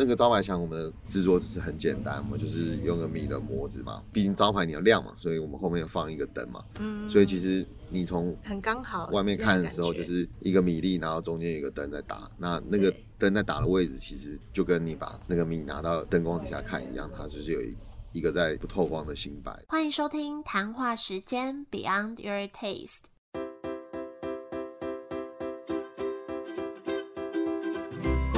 那个招牌墙我们的制作只是很简单，我们就是用个米的模子嘛，毕竟招牌你要亮嘛，所以我们后面放一个灯嘛，嗯，所以其实你从很刚好外面看的时候就是一个米粒，然后中间有一个灯在打，那那个灯在打的位置其实就跟你把那个米拿到灯光底下看一样，它就是有一一个在不透光的新白。欢迎收听谈话时间 Beyond Your Taste。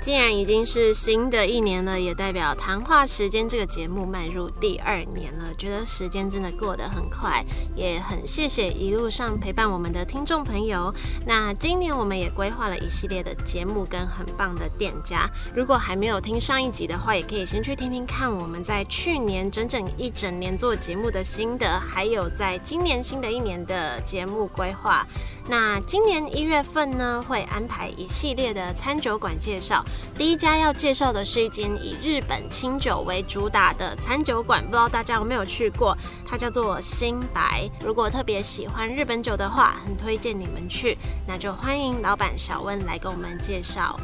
既然已经是新的一年了，也代表谈话时间这个节目迈入第二年了。觉得时间真的过得很快，也很谢谢一路上陪伴我们的听众朋友。那今年我们也规划了一系列的节目跟很棒的店家。如果还没有听上一集的话，也可以先去听听看我们在去年整整一整年做节目的心得，还有在今年新的一年的节目规划。那今年一月份呢，会安排一系列的餐酒馆介绍。第一家要介绍的是一间以日本清酒为主打的餐酒馆，不知道大家有没有去过？它叫做新白。如果特别喜欢日本酒的话，很推荐你们去。那就欢迎老板小温来给我们介绍。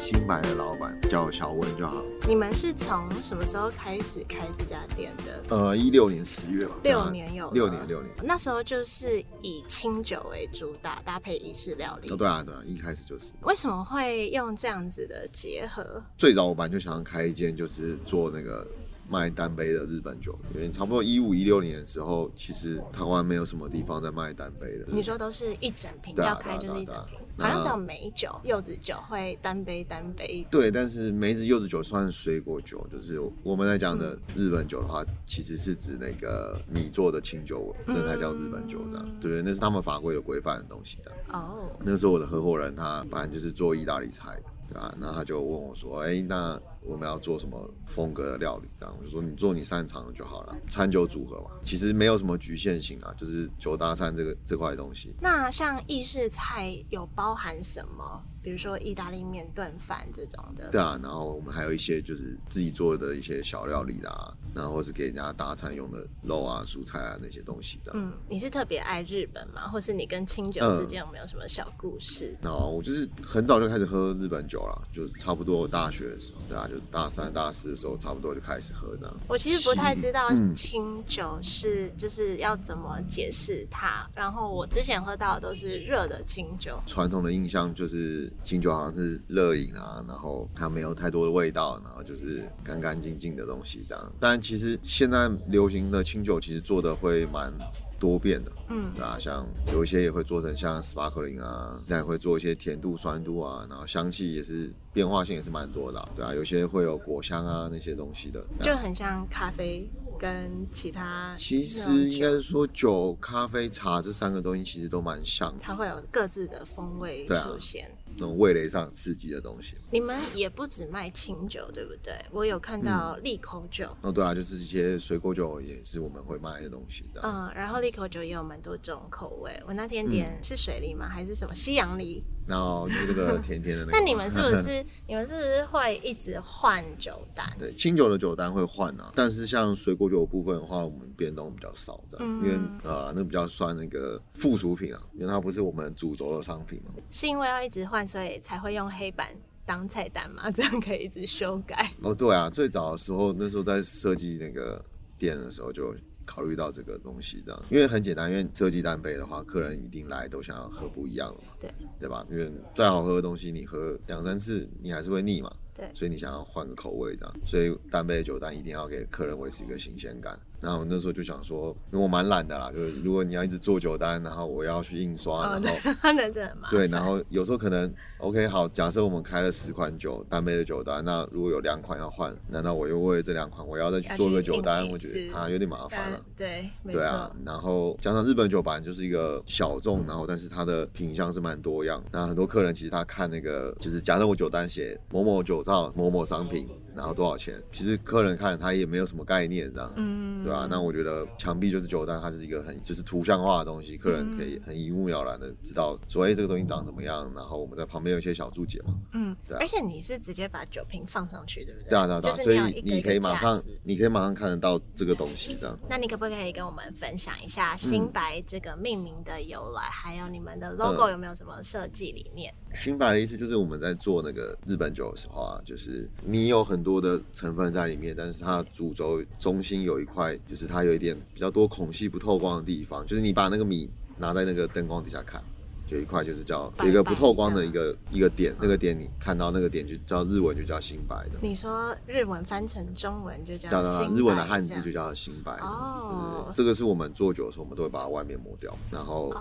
新白的老板叫小温就好。你们是从什么时候开始开这家店的？呃，一六年十月吧。六年有。六年六年。那时候就是以清酒为主打，搭配意式料理。哦，对啊对啊，一开始就是。为什么会用这样子的结合？最早我本来就想要开一间，就是做那个。卖单杯的日本酒，因为差不多一五一六年的时候，其实台湾没有什么地方在卖单杯的。你说都是一整瓶要开就是一整瓶，好像只有梅酒、柚子酒会单杯单杯。对，但是梅子柚子酒算水果酒，就是我们在讲的日本酒的话，其实是指那个米做的清酒，这才叫日本酒的。对，那是他们法规有规范的东西的。哦，那时候我的合伙人他本来就是做意大利菜的。对啊，那他就问我说：“哎，那我们要做什么风格的料理？”这样我就说：“你做你擅长的就好了，餐酒组合嘛，其实没有什么局限性啊，就是酒搭餐这个这块东西。”那像意式菜有包含什么？比如说意大利面、炖饭这种的。对啊，然后我们还有一些就是自己做的一些小料理啦，然后或是给人家搭餐用的肉啊、蔬菜啊那些东西这样。嗯，你是特别爱日本吗？或是你跟清酒之间有没有什么小故事？哦，我就是很早就开始喝日本酒了，就是差不多大学的时候，对啊，就大三、大四的时候，差不多就开始喝的。我其实不太知道清酒是就是要怎么解释它，然后我之前喝到的都是热的清酒。传统的印象就是。清酒好像是热饮啊，然后它没有太多的味道，然后就是干干净净的东西这样。但其实现在流行的清酒其实做的会蛮多变的，嗯，对啊，像有一些也会做成像 sparkling 啊，现在会做一些甜度、酸度啊，然后香气也是变化性也是蛮多的，对啊，有些会有果香啊那些东西的，就很像咖啡。跟其他其实应该是说酒、咖啡、茶这三个东西其实都蛮像，它会有各自的风味出现，那种味蕾上刺激的东西。你们也不止卖清酒，对不对？我有看到利口酒。哦，对啊，就是一些水果酒也是我们会卖的东西的。嗯，然后利口酒也有蛮多种口味。我那天点是水梨吗？还是什么西洋梨？然后就这个甜甜的那。那你们是不是 你们是不是会一直换酒单？对，清酒的酒单会换啊，但是像水果酒部分的话，我们变动比较少这样，因为呃，那比较算那个附属品啊，因为它不是我们主轴的商品嘛。是因为要一直换，所以才会用黑板当菜单嘛？这样可以一直修改。哦，对啊，最早的时候，那时候在设计那个店的时候就。考虑到这个东西，这样，因为很简单，因为设计单杯的话，客人一定来都想要喝不一样的嘛，对对吧？因为再好喝的东西，你喝两三次，你还是会腻嘛，对，所以你想要换个口味这样，所以单杯的酒单一定要给客人维持一个新鲜感。然后那时候就想说，因为我蛮懒的啦，就是如果你要一直做酒单，然后我要去印刷，然后那真的对，然后有时候可能 OK 好，假设我们开了十款酒单杯的酒单，那如果有两款要换，难道我又为这两款我要再去做个酒单？我觉得啊有点麻烦了。对，对啊，然后加上日本酒版就是一个小众，然后但是它的品相是蛮多样，那很多客人其实他看那个就是假设我酒单写某某酒造某某商品，然后多少钱，其实客人看他也没有什么概念这样，嗯。对吧？那我觉得墙壁就是酒单，它是一个很就是图像化的东西，客人可以很一目了然的知道说，哎，这个东西长怎么样。然后我们在旁边有一些小注解嘛。嗯，对。而且你是直接把酒瓶放上去，对不对？对啊，对啊，对啊。所以你可以马上，你可以马上看得到这个东西，这样。那你可不可以跟我们分享一下新白这个命名的由来，还有你们的 logo 有没有什么设计理念？新白的意思就是我们在做那个日本酒的时候啊，就是米有很多的成分在里面，但是它主轴中心有一块，就是它有一点比较多孔隙不透光的地方，就是你把那个米拿在那个灯光底下看，有一块就是叫有一个不透光的一个一个点，那个点你看到那个点就叫日文就叫新白的。你说日文翻成中文就叫新日文的汉字就叫新白。哦，这个是我们做酒的时候，我们都会把它外面磨掉，然后。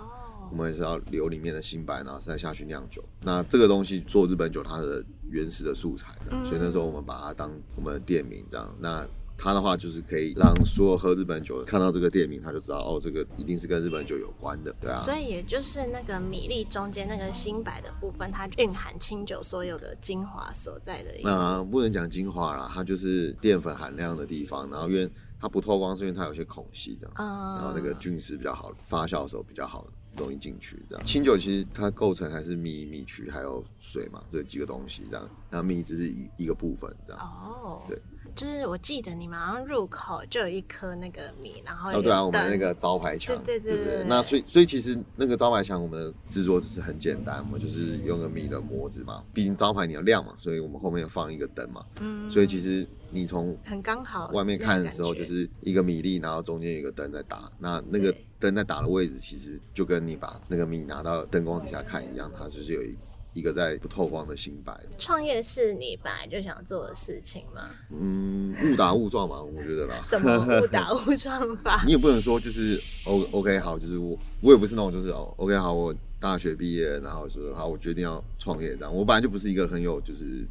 我们也是要留里面的新白，然后再下去酿酒。那这个东西做日本酒，它的原始的素材的，所以那时候我们把它当我们的店名这样。那它的话就是可以让所有喝日本酒看到这个店名，他就知道哦，这个一定是跟日本酒有关的，对啊。所以也就是那个米粒中间那个新白的部分，它蕴含清酒所有的精华所在的意思。那不能讲精华啦，它就是淀粉含量的地方。然后因为它不透光，是因为它有些孔隙的，然后那个菌丝比较好，发酵的时候比较好。容易进去，这样。清酒其实它构成还是米、米曲还有水嘛，这几个东西这样，那米只是一一个部分这样。哦，对，就是我记得你们好像入口就有一颗那个米，然后哦对啊，我们那个招牌墙，对对对对。那所以所以其实那个招牌墙我们的制作只是很简单，我们就是用个米的模子嘛，毕竟招牌你要亮嘛，所以我们后面放一个灯嘛，嗯，所以其实。你从很刚好外面看的时候，就是一个米粒，然后中间有一个灯在打。那那个灯在打的位置，其实就跟你把那个米拿到灯光底下看一样，它就是有一一个在不透光的新白。创业是你本来就想做的事情吗？嗯，误打误撞嘛，我觉得啦。怎么误打误撞吧？你也不能说就是 O OK 好，就是我我也不是那种就是哦 OK 好，我大学毕业，然后说好我决定要创业这样。我本来就不是一个很有就是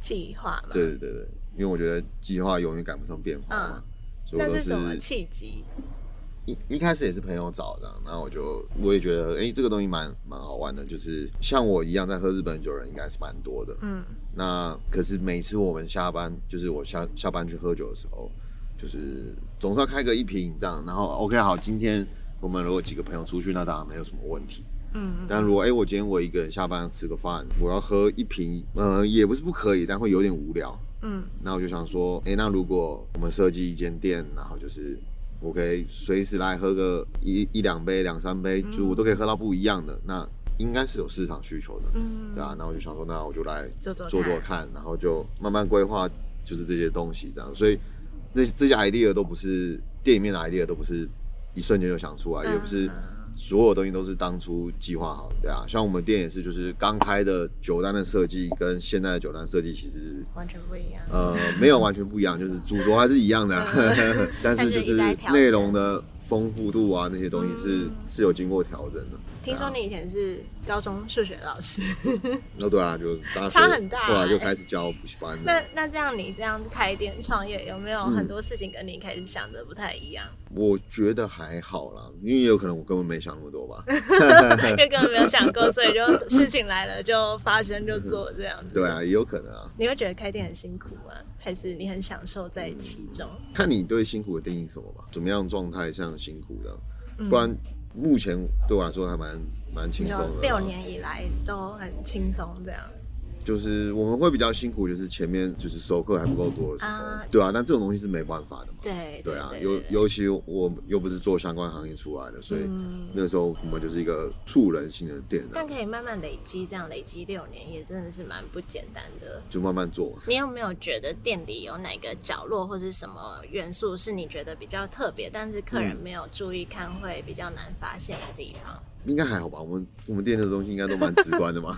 计划嘛。对对对对。因为我觉得计划永远赶不上变化嘛，那是什么契机？一一开始也是朋友找的，然后我就我也觉得，哎，这个东西蛮蛮好玩的，就是像我一样在喝日本酒人应该是蛮多的。嗯，那可是每次我们下班，就是我下下班去喝酒的时候，就是总是要开个一瓶这样，然后 OK 好，今天我们如果几个朋友出去，那当然没有什么问题。嗯，但如果哎，我今天我一个人下班吃个饭，我要喝一瓶，呃，也不是不可以，但会有点无聊。嗯，那我就想说，哎，那如果我们设计一间店，然后就是我可以随时来喝个一一两杯、两三杯，就我都可以喝到不一样的，那应该是有市场需求的，嗯，对啊，那我就想说，那我就来做做做看，然后就慢慢规划，就是这些东西这样。所以那这些 idea 都不是店里面的 idea，都不是一瞬间就想出来，也不是。所有东西都是当初计划好的，对啊，像我们店也是，就是刚开的酒单的设计跟现在的酒单设计其实完全不一样。呃，没有完全不一样，就是主轴还是一样的，但是就是内容的丰富度啊那些东西是是有经过调整的。听说你以前是高中数学老师，那 对啊，就差很大，后来就开始教补习班。那那这样你这样开店创业，有没有很多事情跟你开始想的不太一样？我觉得还好啦，因为有可能我根本没想那么多吧，因为根本没有想过，所以就事情来了就发生就做这样子。对啊，也有可能啊。你会觉得开店很辛苦吗？还是你很享受在其中？看你对辛苦的定义什么吧。怎么样状态像辛苦的？不然。目前对我来说还蛮蛮轻松的，六年以来都很轻松这样。就是我们会比较辛苦，就是前面就是熟客还不够多的时候，对啊，那这种东西是没办法的嘛。对对啊，尤尤其我又不是做相关行业出来的，所以那时候我们就是一个促人性的店。但可以慢慢累积，这样累积六年也真的是蛮不简单的。就慢慢做。你有没有觉得店里有哪个角落或是什么元素是你觉得比较特别，但是客人没有注意看会比较难发现的地方？应该还好吧，我们我们店的东西应该都蛮直观的嘛。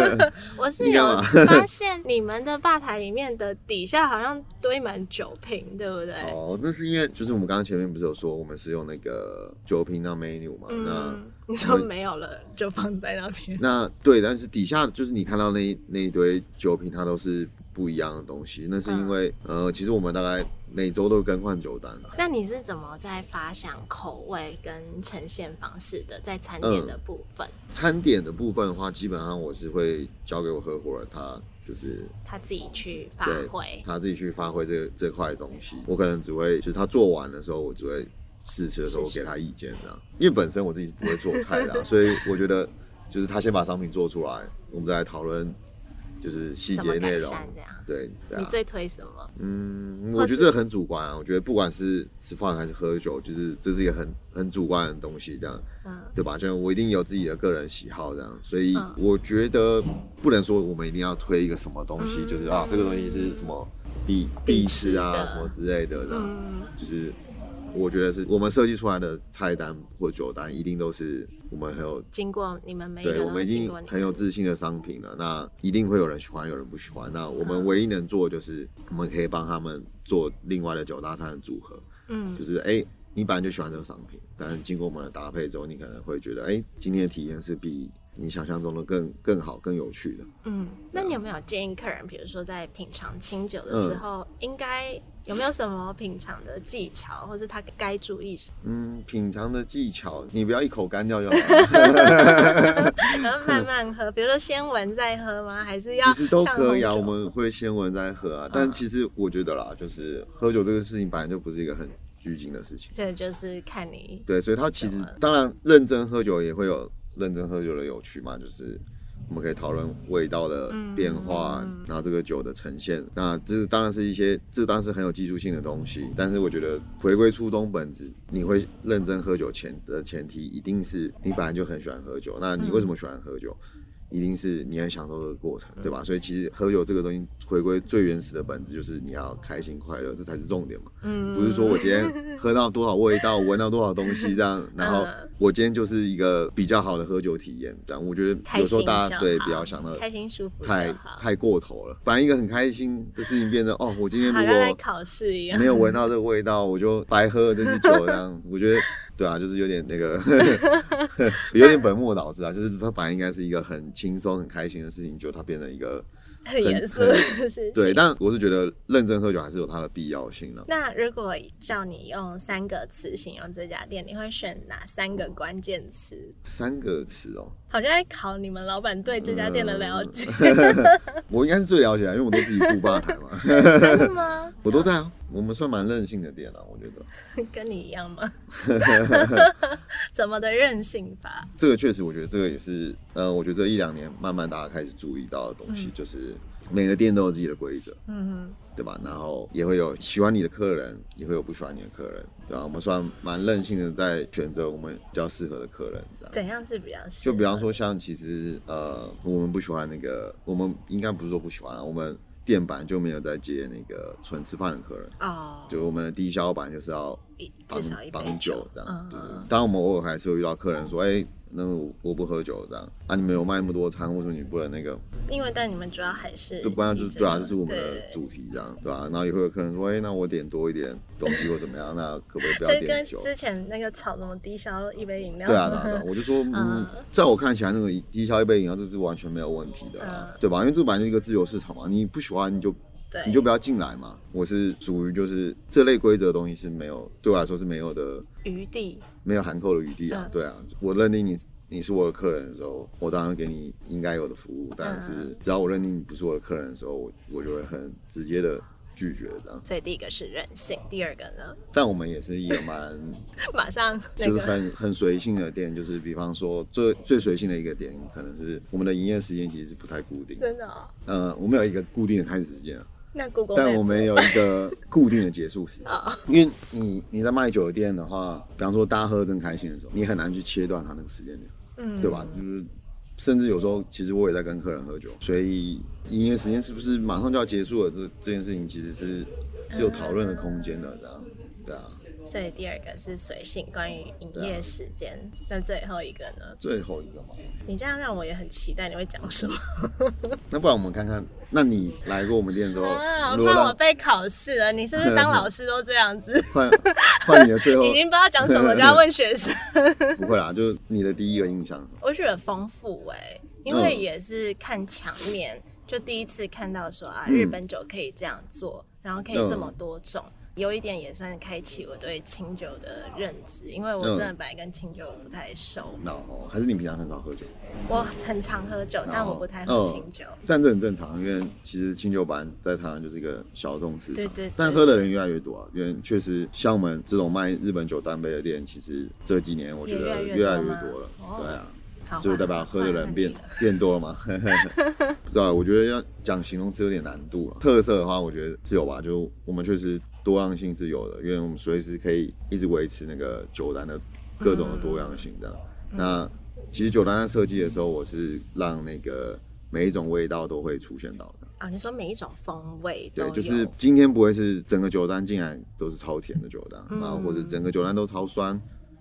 我是有发现你们的吧台里面的底下好像堆满酒瓶，对不对？哦，那是因为就是我们刚刚前面不是有说我们是用那个酒瓶当 menu 嘛？那你说没有了就放在那边？那对，但是底下就是你看到那那一堆酒瓶，它都是不一样的东西。那是因为呃，其实我们大概。每周都更换酒单。那你是怎么在发想口味跟呈现方式的？在餐点的部分，餐点的部分的话，基本上我是会交给我合伙人，他就是他自己去发挥，他自己去发挥这这块东西。我可能只会就是他做完的时候，我只会试吃的时候给他意见这样。因为本身我自己是不会做菜的，所以我觉得就是他先把商品做出来，我们再来讨论。就是细节内容，对，你最推什么？嗯，我觉得这很主观啊。我觉得不管是吃饭还是喝酒，就是这是一个很很主观的东西，这样，嗯，对吧？就我一定有自己的个人喜好，这样，所以我觉得不能说我们一定要推一个什么东西，就是啊，这个东西是什么必必吃啊，什么之类的，这样，就是。我觉得是我们设计出来的菜单或酒单，一定都是我们很有经过你们每对，我们已经很有自信的商品了。那一定会有人喜欢，有人不喜欢。那我们唯一能做就是，我们可以帮他们做另外的九大餐的组合。嗯，就是哎，你本来就喜欢这个商品，但是经过我们的搭配之后，你可能会觉得，哎，今天的体验是比你想象中的更更好、更有趣的。嗯，那你有没有建议客人，比如说在品尝清酒的时候，应该？有没有什么品尝的技巧，或是他该注意什么？嗯，品尝的技巧，你不要一口干掉就好。然后慢慢喝，比如说先闻再喝吗？还是要？其实都可以啊，我们会先闻再喝啊。但其实我觉得啦，就是喝酒这个事情本来就不是一个很拘谨的事情。所以就是看你。对，所以他其实当然认真喝酒也会有认真喝酒的有趣嘛，就是。我们可以讨论味道的变化，然后这个酒的呈现。那这是当然是一些，这当然是很有技术性的东西。但是我觉得回归初衷本质，你会认真喝酒前的前提，一定是你本来就很喜欢喝酒。那你为什么喜欢喝酒？一定是你很享受这个过程，对吧？所以其实喝酒这个东西回归最原始的本质，就是你要开心快乐，这才是重点嘛。嗯，不是说我今天喝到多少味道，闻到多少东西这样，然后我今天就是一个比较好的喝酒体验。这样我觉得有时候大家对比较想到开心舒服，太太过头了。反正一个很开心的事情，变成哦，我今天如果考试一样没有闻到这个味道，我就白喝了这支酒这样。我觉得。对啊，就是有点那个，有点本末倒置啊。就是它本来应该是一个很轻松、很开心的事情，就它变成一个。很严肃的事情。对，但我是觉得认真喝酒还是有它的必要性的。那如果叫你用三个词形容这家店，你会选哪三个关键词？三个词哦，好像在考你们老板对这家店的了解。我应该是最了解的，因为我都自己顾吧台嘛。真的吗？我都在啊。我们算蛮任性的店了，我觉得。跟你一样吗？怎么的任性法？这个确实，我觉得这个也是，呃，我觉得这一两年慢慢大家开始注意到的东西，就是每个店都有自己的规则，嗯哼，对吧？然后也会有喜欢你的客人，也会有不喜欢你的客人，对吧？我们算蛮任性的，在选择我们比较适合的客人，这样。怎样是比较？就比方说，像其实，呃，我们不喜欢那个，我们应该不是说不喜欢，我们。店板就没有在接那个纯吃饭的客人哦，就我们的低消版就是要绑绑酒这样，对。当然我们偶尔还是会遇到客人说，哎。那我不喝酒这样啊？你们有卖那么多餐，为什么你不能那个？因为但你们主要还是就不然就是对啊，这是我们的主题这样对吧？然后也会有客人说，哎，那我点多一点东西或怎么样？那可不可以不要点酒？之前那个炒什么低消一杯饮料？对啊，对啊，我就说，嗯，在我看起来，那个低消一杯饮料这是完全没有问题的，对吧？因为这本来就一个自由市场嘛，你不喜欢你就你就不要进来嘛。我是属于就是这类规则的东西是没有对我来说是没有的余地，没有含扣的余地啊。对啊，我认定你。你是我的客人的时候，我当然给你应该有的服务。但是，只要我认定你不是我的客人的时候，我我就会很直接的拒绝这样。所以第一个是任性，第二个呢？但我们也是一个蛮 马上就是很很随性的店，就是比方说最最随性的一个点，可能是我们的营业时间其实是不太固定。真的？呃，我们有一个固定的开始时间啊。那故宫，但我们有一个固定的结束时间。因为你你在卖酒的店的话，比方说大家喝正开心的时候，你很难去切断它那个时间点。嗯，对吧？就是，甚至有时候，其实我也在跟客人喝酒，所以营业时间是不是马上就要结束了？这这件事情其实是是有讨论的空间的，这样，对啊。所以第二个是随性，关于营业时间。那最后一个呢？最后一个嘛。你这样让我也很期待你会讲什么。那不然我们看看，那你来过我们店之后，怕我被考试了。你是不是 当老师都这样子？换换你的最后，已经不知道讲什么，就要问学生。不会啦，就是你的第一个印象。我觉得丰富哎，因为也是看墙面，就第一次看到说啊，日本酒可以这样做，然后可以这么多种。有一点也算开启我对清酒的认知，因为我真的本来跟清酒不太熟。那哦，还是你平常很少喝酒？我很常喝酒，但我不太喝清酒。但这很正常，因为其实清酒版在台湾就是一个小众市场。对对。但喝的人越来越多啊，因为确实像我们这种卖日本酒单杯的店，其实这几年我觉得越来越多了。对啊。就代表喝的人变变多了吗？不知道，我觉得要讲形容词有点难度了。特色的话，我觉得是有吧，就我们确实多样性是有的，因为我们随时可以一直维持那个酒单的各种的多样性的。那其实酒单在设计的时候，我是让那个每一种味道都会出现到的啊。你说每一种风味，对，就是今天不会是整个酒单进来都是超甜的酒单，然后或者整个酒单都超酸，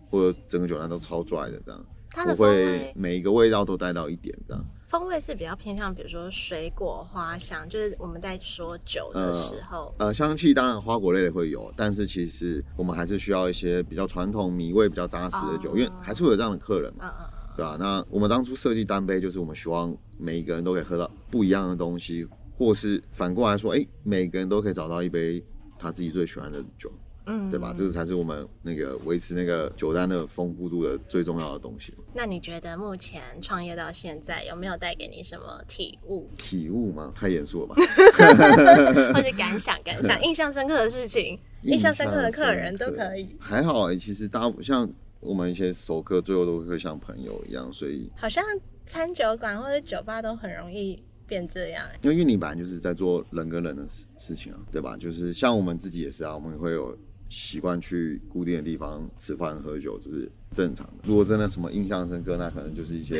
或者整个酒单都超拽的这样。不会每一个味道都带到一点这样。风味是比较偏向，比如说水果花香，就是我们在说酒的时候，呃，香气当然花果类的会有，但是其实我们还是需要一些比较传统米味比较扎实的酒，因为还是会有这样的客人嘛，嗯对吧？那我们当初设计单杯，就是我们希望每一个人都可以喝到不一样的东西，或是反过来说，哎，每个人都可以找到一杯他自己最喜欢的酒。嗯，对吧？这个才是我们那个维持那个酒单的丰富度的最重要的东西。那你觉得目前创业到现在有没有带给你什么体悟？体悟吗？太严肃了吧？或者感想、感想、印象深刻的事情、印象深刻的客人都可以。还好哎，其实大像我们一些熟客，最后都会像朋友一样，所以好像餐酒馆或者酒吧都很容易。变这样，因为你本来就是在做人跟人的事事情啊，对吧？就是像我们自己也是啊，我们会有习惯去固定的地方吃饭喝酒，这是正常的。如果真的什么印象深刻，那可能就是一些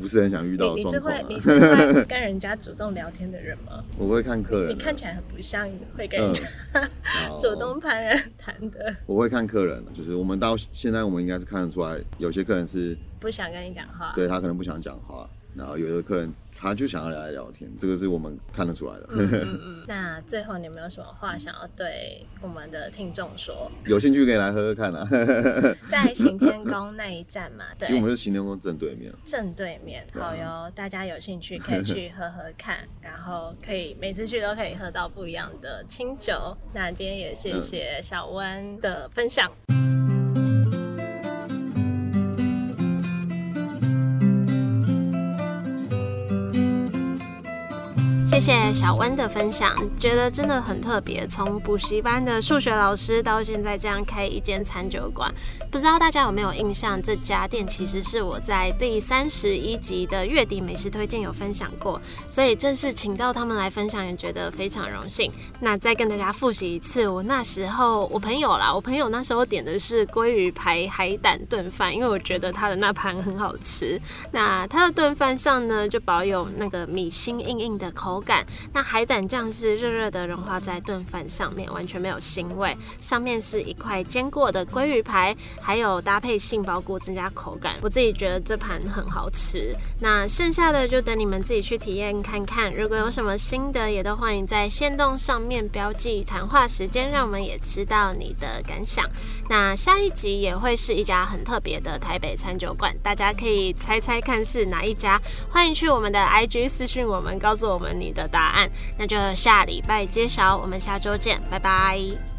不是很想遇到的状况。你是会你是会跟人家主动聊天的人吗？我会看客人，你看起来很不像会跟人家 主动攀人谈的。我会看客人，就是我们到现在，我们应该是看得出来，有些客人是不想跟你讲话，对他可能不想讲话。然后有的客人他就想要来聊天，这个是我们看得出来的。那最后你有没有什么话想要对我们的听众说？有兴趣可以来喝喝看啊，在行天宫那一站嘛，对，其实我们是行天宫正对面。正对面，好哟，大家有兴趣可以去喝喝看，然后可以每次去都可以喝到不一样的清酒。那今天也谢谢小温的分享。谢小温的分享，觉得真的很特别。从补习班的数学老师到现在这样开一间餐酒馆，不知道大家有没有印象？这家店其实是我在第三十一集的月底美食推荐有分享过，所以正式请到他们来分享，也觉得非常荣幸。那再跟大家复习一次，我那时候我朋友啦，我朋友那时候点的是鲑鱼排海胆炖饭，因为我觉得他的那盘很好吃。那他的炖饭上呢，就保有那个米心硬硬的口。感，那海胆酱是热热的融化在炖饭上面，完全没有腥味。上面是一块煎过的鲑鱼排，还有搭配杏鲍菇增加口感。我自己觉得这盘很好吃。那剩下的就等你们自己去体验看看。如果有什么心得，也都欢迎在线动上面标记谈话时间，让我们也知道你的感想。那下一集也会是一家很特别的台北餐酒馆，大家可以猜猜看是哪一家。欢迎去我们的 IG 私讯我们，告诉我们你的答案。那就下礼拜揭晓，我们下周见，拜拜。